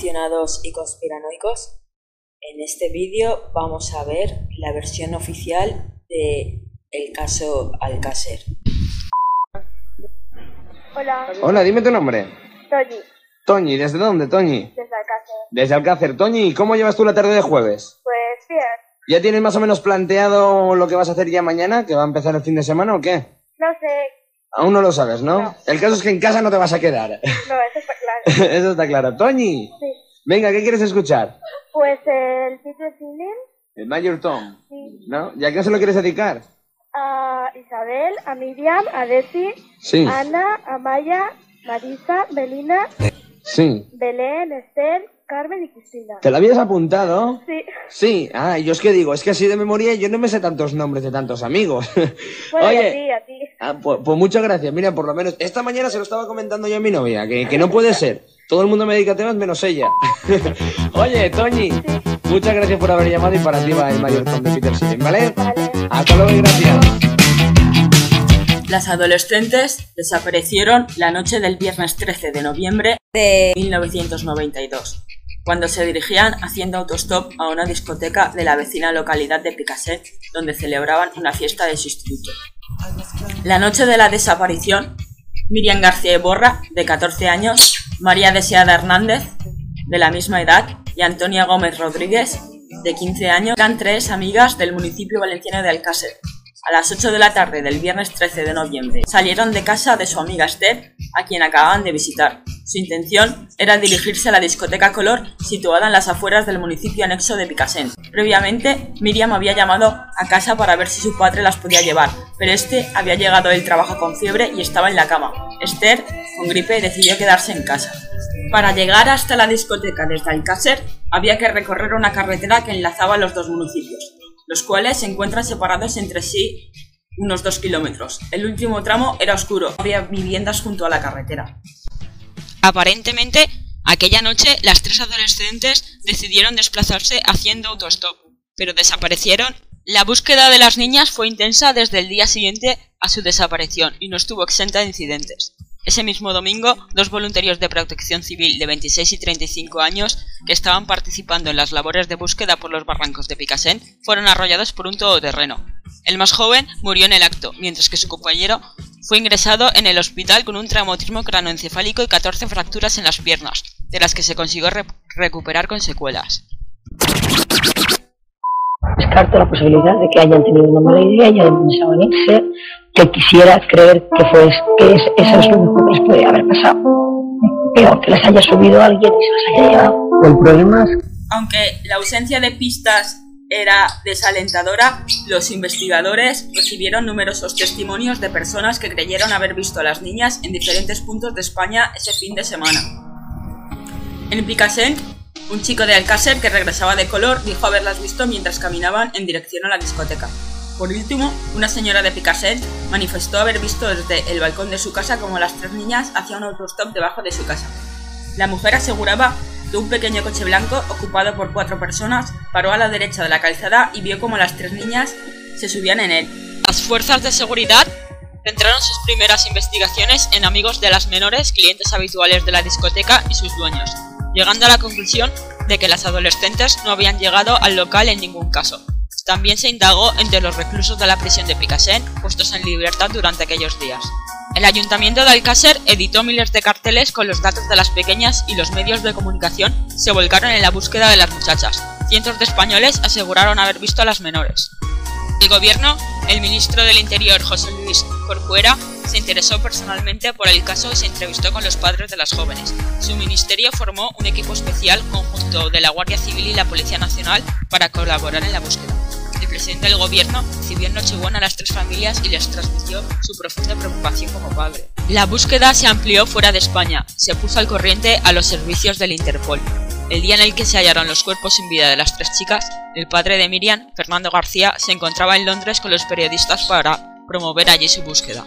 Aficionados y conspiranoicos. En este vídeo vamos a ver la versión oficial de el caso Alcácer. Hola, Hola, dime tu nombre. Toñi, Toñi, ¿desde dónde, Toñi? desde Alcácer. Desde Alcácer. Toñi, ¿cómo llevas tú la tarde de jueves? Pues bien, ¿Ya tienes más o menos planteado lo que vas a hacer ya mañana, que va a empezar el fin de semana o qué? no sé, Aún no lo sabes, ¿no? No. El caso es que en casa no te vas a quedar. no, eso está claro. Eso está claro. Toñi, Sí. venga, ¿qué quieres escuchar? Pues el Peter Feeling El Mayor Tom, sí, ¿no? ¿Y a qué se lo quieres dedicar? a Isabel, a Miriam, a Desi, Sí, a Ana, a Maya, Marisa, Belina, sí. Belén, Esther, Carmen y Cristina. ¿Te lo habías apuntado? Sí, Sí. Ah, yo es que digo, es que así de memoria yo no me sé tantos nombres de tantos amigos. bueno, Oye. a ti, a ti. Ah, pues, pues muchas gracias. Mira, por lo menos esta mañana se lo estaba comentando yo a mi novia, que, que no puede ser. Todo el mundo me dedica a temas menos ella. Oye, Toñi, muchas gracias por haber llamado y para ti va el mayor Tom de Peter Silling, ¿vale? Vale. Hasta luego y gracias. Las adolescentes desaparecieron la noche del viernes 13 de noviembre de 1992, cuando se dirigían haciendo autostop a una discoteca de la vecina localidad de Picaset, donde celebraban una fiesta de su instituto. La noche de la desaparición, Miriam García Borra, de 14 años, María Deseada Hernández, de la misma edad, y Antonia Gómez Rodríguez, de 15 años, eran tres amigas del municipio valenciano de Alcácer. A las 8 de la tarde del viernes 13 de noviembre salieron de casa de su amiga Esther, a quien acababan de visitar. Su intención era dirigirse a la discoteca Color, situada en las afueras del municipio anexo de Picasen. Previamente, Miriam había llamado a casa para ver si su padre las podía llevar, pero este había llegado del trabajo con fiebre y estaba en la cama. Esther, con gripe, decidió quedarse en casa. Para llegar hasta la discoteca desde Alcácer, había que recorrer una carretera que enlazaba los dos municipios, los cuales se encuentran separados entre sí unos dos kilómetros. El último tramo era oscuro, había viviendas junto a la carretera. Aparentemente, aquella noche las tres adolescentes decidieron desplazarse haciendo autostop, pero desaparecieron. La búsqueda de las niñas fue intensa desde el día siguiente a su desaparición y no estuvo exenta de incidentes. Ese mismo domingo, dos voluntarios de protección civil de 26 y 35 años que estaban participando en las labores de búsqueda por los barrancos de Picasen fueron arrollados por un todoterreno. El más joven murió en el acto, mientras que su compañero fue ingresado en el hospital con un traumatismo cranoencefálico y 14 fracturas en las piernas, de las que se consiguió re- recuperar con secuelas. descarto la posibilidad de que hayan tenido una mala idea y hayan pensado en irse, que quisiera creer que fue que es, eso es lo mejor que les podría haber pasado. Pero que les haya subido alguien y se las haya llevado. El problema es Aunque la ausencia de pistas era desalentadora, los investigadores recibieron numerosos testimonios de personas que creyeron haber visto a las niñas en diferentes puntos de España ese fin de semana. En Picasen, un chico de Alcácer que regresaba de color dijo haberlas visto mientras caminaban en dirección a la discoteca. Por último, una señora de Picasen manifestó haber visto desde el balcón de su casa como las tres niñas hacían un autostop debajo de su casa. La mujer aseguraba un pequeño coche blanco, ocupado por cuatro personas, paró a la derecha de la calzada y vio como las tres niñas se subían en él. Las fuerzas de seguridad centraron sus primeras investigaciones en amigos de las menores, clientes habituales de la discoteca y sus dueños, llegando a la conclusión de que las adolescentes no habían llegado al local en ningún caso. También se indagó entre los reclusos de la prisión de Picasen, puestos en libertad durante aquellos días. El ayuntamiento de Alcácer editó miles de carteles con los datos de las pequeñas y los medios de comunicación se volcaron en la búsqueda de las muchachas. Cientos de españoles aseguraron haber visto a las menores. El gobierno, el ministro del Interior José Luis Corcuera, se interesó personalmente por el caso y se entrevistó con los padres de las jóvenes. Su ministerio formó un equipo especial conjunto de la Guardia Civil y la Policía Nacional para colaborar en la búsqueda. El presidente del gobierno recibió en Nochebuena a las tres familias y les transmitió su profunda preocupación como padre. La búsqueda se amplió fuera de España, se puso al corriente a los servicios del Interpol. El día en el que se hallaron los cuerpos sin vida de las tres chicas, el padre de Miriam, Fernando García, se encontraba en Londres con los periodistas para promover allí su búsqueda.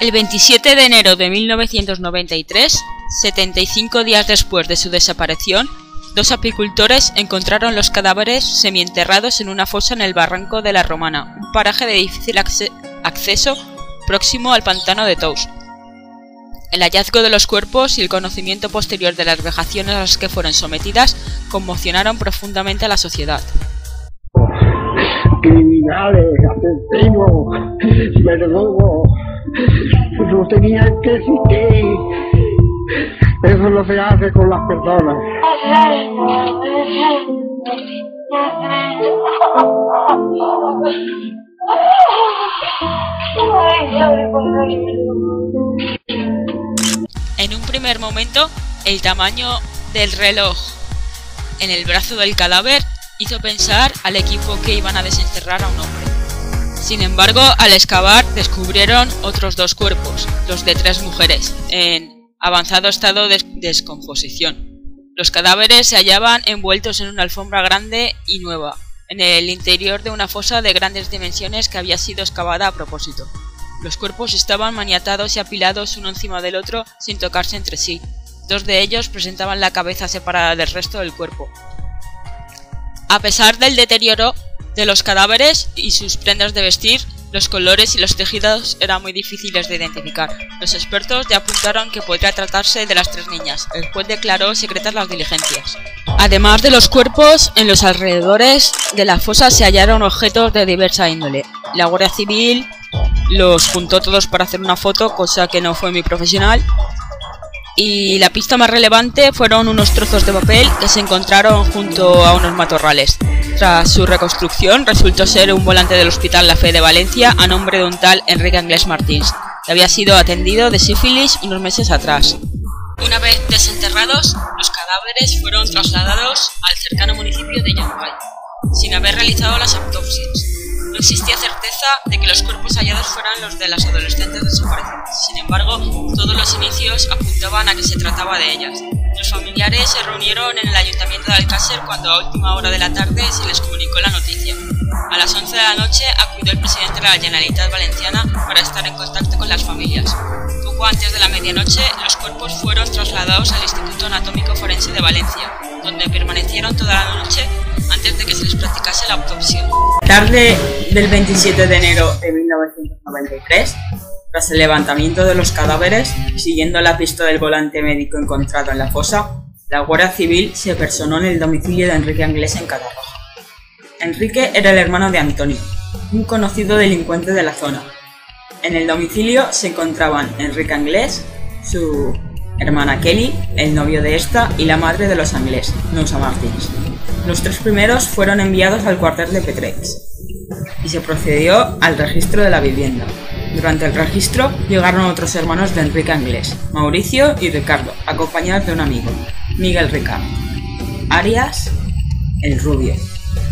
El 27 de enero de 1993, 75 días después de su desaparición, dos apicultores encontraron los cadáveres semienterrados en una fosa en el barranco de la Romana, un paraje de difícil acce- acceso próximo al pantano de Tous. El hallazgo de los cuerpos y el conocimiento posterior de las vejaciones a las que fueron sometidas conmocionaron profundamente a la sociedad. Criminales, asesinos, verdugos, no tenían que existir. Eso no se hace con las personas. En un primer momento, el tamaño del reloj en el brazo del cadáver hizo pensar al equipo que iban a desenterrar a un hombre. Sin embargo, al excavar descubrieron otros dos cuerpos, los de tres mujeres, en avanzado estado de descomposición. Los cadáveres se hallaban envueltos en una alfombra grande y nueva, en el interior de una fosa de grandes dimensiones que había sido excavada a propósito. Los cuerpos estaban maniatados y apilados uno encima del otro sin tocarse entre sí. Dos de ellos presentaban la cabeza separada del resto del cuerpo. A pesar del deterioro de los cadáveres y sus prendas de vestir, los colores y los tejidos eran muy difíciles de identificar. Los expertos ya apuntaron que podría tratarse de las tres niñas. El juez declaró secretas las diligencias. Además de los cuerpos, en los alrededores de la fosa se hallaron objetos de diversa índole. La Guardia Civil los juntó todos para hacer una foto, cosa que no fue muy profesional. Y la pista más relevante fueron unos trozos de papel que se encontraron junto a unos matorrales. Tras su reconstrucción, resultó ser un volante del Hospital La Fe de Valencia a nombre de un tal Enrique Anglés Martins, que había sido atendido de sífilis unos meses atrás. Una vez desenterrados, los cadáveres fueron trasladados al cercano municipio de Yambay, sin haber realizado las autopsias. No existía certeza de que los cuerpos hallados fueran los de las adolescentes desaparecidas. Sin embargo, todos los inicios apuntaban a que se trataba de ellas. Los familiares se reunieron en el ayuntamiento de Alcácer cuando a última hora de la tarde se les comunicó la noticia. A las 11 de la noche acudió el presidente de la Generalitat Valenciana para estar en contacto con las familias. Poco antes de la medianoche, los cuerpos fueron trasladados al Instituto Anatómico Forense de Valencia, donde permanecieron toda la noche antes de que se les practicase la autopsia. Tarde del 27 de enero de 1993, tras el levantamiento de los cadáveres, siguiendo la pista del volante médico encontrado en la fosa, la Guardia Civil se personó en el domicilio de Enrique Anglés en Catarroja. Enrique era el hermano de Antonio, un conocido delincuente de la zona. En el domicilio se encontraban Enrique Anglés, su hermana Kelly, el novio de esta y la madre de los Anglés, Nusa Martins. Los tres primeros fueron enviados al cuartel de Petrex y se procedió al registro de la vivienda. Durante el registro llegaron otros hermanos de Enrique Anglés, Mauricio y Ricardo, acompañados de un amigo, Miguel Ricardo. Arias, el rubio.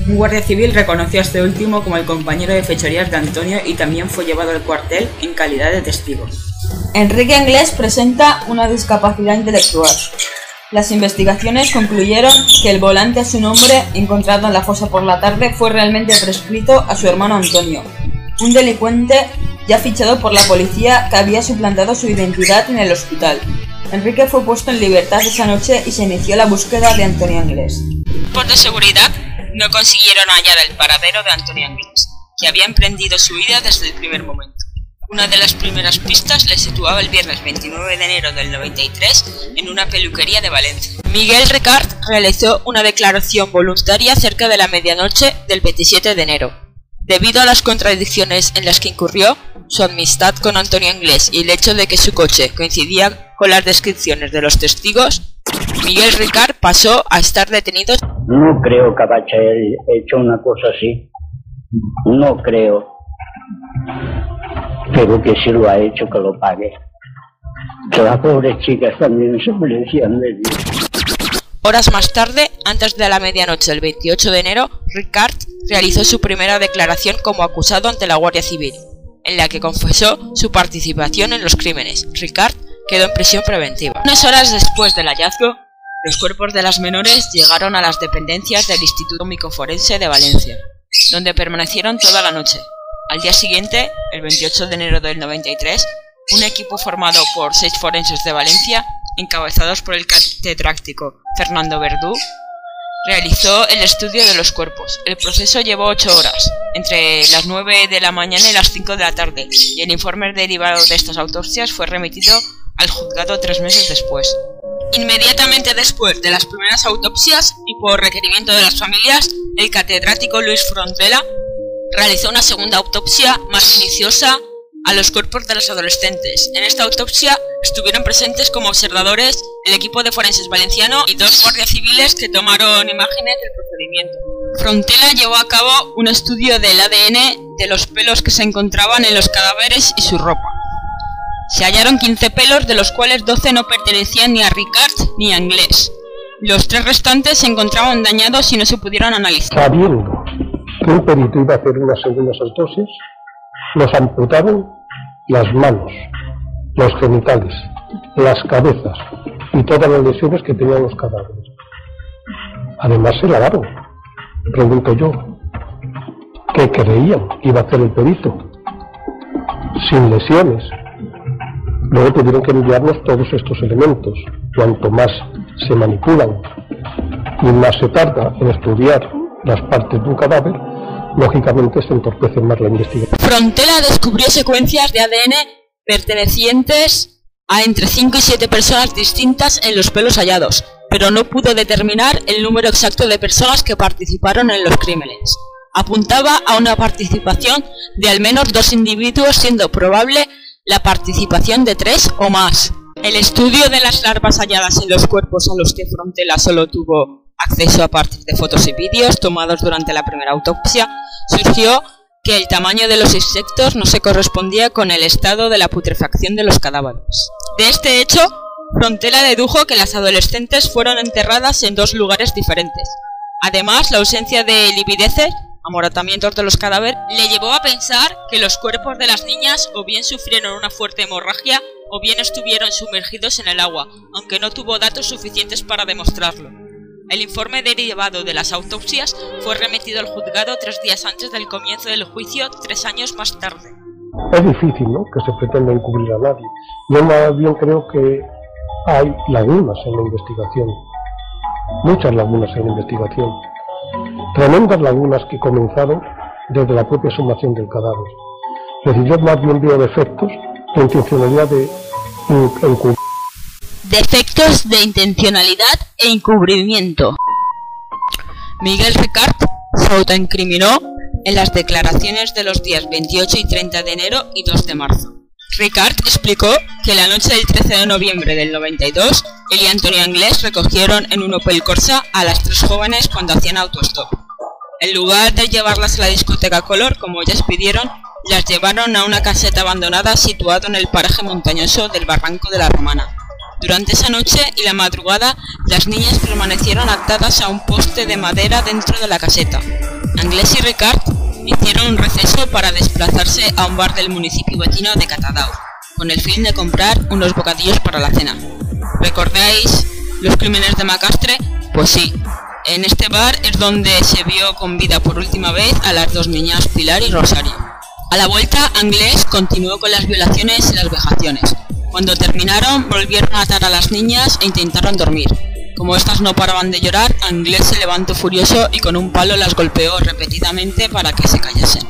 Un guardia civil reconoció a este último como el compañero de fechorías de Antonio y también fue llevado al cuartel en calidad de testigo. Enrique Anglés presenta una discapacidad intelectual. Las investigaciones concluyeron que el volante a su nombre encontrado en la fosa por la tarde fue realmente prescrito a su hermano Antonio, un delincuente ya fichado por la policía que había suplantado su identidad en el hospital. Enrique fue puesto en libertad esa noche y se inició la búsqueda de Antonio Anglés. Por de seguridad, no consiguieron hallar el paradero de Antonio Anglés, que había emprendido su vida desde el primer momento. Una de las primeras pistas le situaba el viernes 29 de enero del 93 en una peluquería de Valencia. Miguel Ricard realizó una declaración voluntaria cerca de la medianoche del 27 de enero. Debido a las contradicciones en las que incurrió, su amistad con Antonio Inglés y el hecho de que su coche coincidía con las descripciones de los testigos, Miguel Ricard pasó a estar detenido. No creo que haya hecho una cosa así. No creo pero que si lo ha hecho que lo pague. Que las pobres chicas también se merecían de. Horas más tarde, antes de la medianoche del 28 de enero, Ricard realizó su primera declaración como acusado ante la Guardia Civil, en la que confesó su participación en los crímenes. Ricard quedó en prisión preventiva. Unas horas después del hallazgo, los cuerpos de las menores llegaron a las dependencias del Instituto Micoforense de Valencia, donde permanecieron toda la noche, al día siguiente, el 28 de enero del 93, un equipo formado por seis forenses de Valencia, encabezados por el catedrático Fernando Verdú, realizó el estudio de los cuerpos. El proceso llevó ocho horas, entre las 9 de la mañana y las 5 de la tarde, y el informe derivado de estas autopsias fue remitido al juzgado tres meses después. Inmediatamente después de las primeras autopsias y por requerimiento de las familias, el catedrático Luis Frontela realizó una segunda autopsia más minuciosa a los cuerpos de los adolescentes. En esta autopsia estuvieron presentes como observadores el equipo de forenses valenciano y dos guardias civiles que tomaron imágenes del procedimiento. Frontela llevó a cabo un estudio del ADN de los pelos que se encontraban en los cadáveres y su ropa. Se hallaron 15 pelos, de los cuales 12 no pertenecían ni a Ricard ni a Inglés. Los tres restantes se encontraban dañados y no se pudieron analizar. Sabiendo un perito iba a hacer unas segundas autopsias, los amputaron las manos, los genitales, las cabezas y todas las lesiones que tenían los cadáveres. Además se lavaron. Pregunto yo, ¿qué creían que iba a hacer el perito? Sin lesiones, Luego tuvieron que enviarnos todos estos elementos. Cuanto más se manipulan y más se tarda en estudiar las partes de un cadáver, lógicamente se entorpece más la investigación. Frontela descubrió secuencias de ADN pertenecientes a entre 5 y 7 personas distintas en los pelos hallados, pero no pudo determinar el número exacto de personas que participaron en los crímenes. Apuntaba a una participación de al menos dos individuos, siendo probable la participación de tres o más. El estudio de las larvas halladas en los cuerpos a los que Frontela solo tuvo acceso a partir de fotos y vídeos tomados durante la primera autopsia, surgió que el tamaño de los insectos no se correspondía con el estado de la putrefacción de los cadáveres. De este hecho, Frontela dedujo que las adolescentes fueron enterradas en dos lugares diferentes. Además, la ausencia de livideces amoratamientos de los cadáveres, le llevó a pensar que los cuerpos de las niñas o bien sufrieron una fuerte hemorragia o bien estuvieron sumergidos en el agua, aunque no tuvo datos suficientes para demostrarlo. El informe derivado de las autopsias fue remitido al juzgado tres días antes del comienzo del juicio, tres años más tarde. Es difícil, ¿no?, que se pretenda encubrir a nadie. Yo más bien creo que hay lagunas en la investigación, muchas lagunas en la investigación tremendas lagunas que comenzaron desde la propia sumación del cadáver. Es decir, yo más bien veo defectos de intencionalidad de encubrimiento. Defectos de intencionalidad e encubrimiento. Miguel Ricard se autoincriminó en las declaraciones de los días 28 y 30 de enero y 2 de marzo. Ricard explicó que la noche del 13 de noviembre del 92, él y Antonio Anglés recogieron en un Opel Corsa a las tres jóvenes cuando hacían autostop. En lugar de llevarlas a la discoteca Color, como ellas pidieron, las llevaron a una caseta abandonada situada en el paraje montañoso del Barranco de la Romana. Durante esa noche y la madrugada, las niñas permanecieron atadas a un poste de madera dentro de la caseta. Anglés y Ricard hicieron un receso para desplazarse a un bar del municipio vecino de Catadao, con el fin de comprar unos bocadillos para la cena. ¿Recordáis los crímenes de Macastre? Pues sí, en este bar es donde se vio con vida por última vez a las dos niñas Pilar y Rosario. A la vuelta, Anglés continuó con las violaciones y las vejaciones. Cuando terminaron, volvieron a atar a las niñas e intentaron dormir. Como estas no paraban de llorar, Anglés se levantó furioso y con un palo las golpeó repetidamente para que se callasen.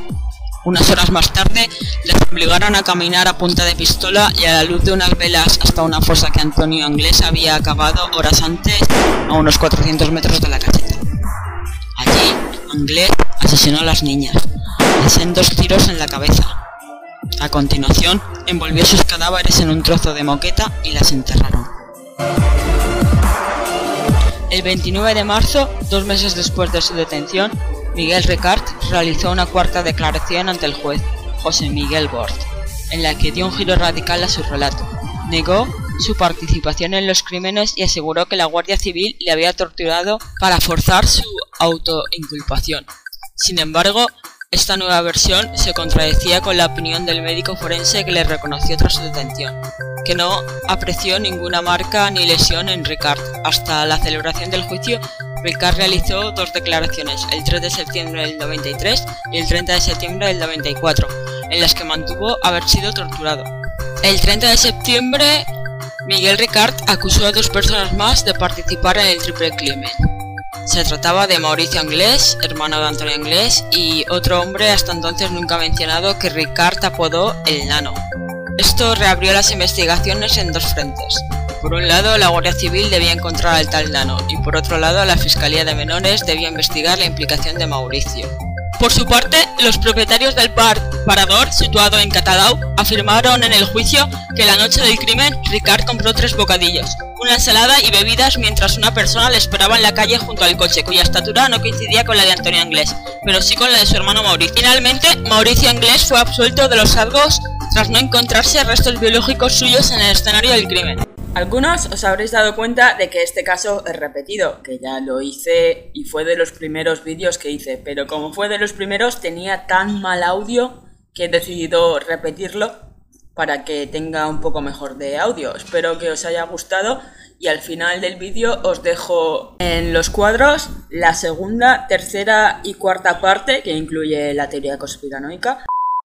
Unas horas más tarde, les obligaron a caminar a punta de pistola y a la luz de unas velas hasta una fosa que Antonio Anglés había acabado horas antes a unos 400 metros de la caseta. Allí, Anglés asesinó a las niñas, en dos tiros en la cabeza. A continuación, envolvió sus cadáveres en un trozo de moqueta y las enterraron. El 29 de marzo, dos meses después de su detención, Miguel Ricard realizó una cuarta declaración ante el juez, José Miguel Bort, en la que dio un giro radical a su relato. Negó su participación en los crímenes y aseguró que la Guardia Civil le había torturado para forzar su autoinculpación. Sin embargo, esta nueva versión se contradecía con la opinión del médico forense que le reconoció tras su detención, que no apreció ninguna marca ni lesión en Ricard. Hasta la celebración del juicio, Ricard realizó dos declaraciones, el 3 de septiembre del 93 y el 30 de septiembre del 94, en las que mantuvo haber sido torturado. El 30 de septiembre, Miguel Ricard acusó a dos personas más de participar en el triple crimen. Se trataba de Mauricio Anglés, hermano de Antonio Anglés, y otro hombre hasta entonces nunca mencionado que Ricard apodó el Nano. Esto reabrió las investigaciones en dos frentes. Por un lado, la Guardia Civil debía encontrar al tal Nano y por otro lado, la Fiscalía de Menores debía investigar la implicación de Mauricio. Por su parte, los propietarios del par Parador, situado en Catalau, afirmaron en el juicio que la noche del crimen Ricard compró tres bocadillos, una ensalada y bebidas mientras una persona le esperaba en la calle junto al coche, cuya estatura no coincidía con la de Antonio Anglés, pero sí con la de su hermano Mauricio. Finalmente, Mauricio Anglés fue absuelto de los cargos tras no encontrarse restos biológicos suyos en el escenario del crimen. Algunos os habréis dado cuenta de que este caso es repetido, que ya lo hice y fue de los primeros vídeos que hice, pero como fue de los primeros tenía tan mal audio que he decidido repetirlo para que tenga un poco mejor de audio. Espero que os haya gustado y al final del vídeo os dejo en los cuadros la segunda, tercera y cuarta parte que incluye la teoría conspiranoica.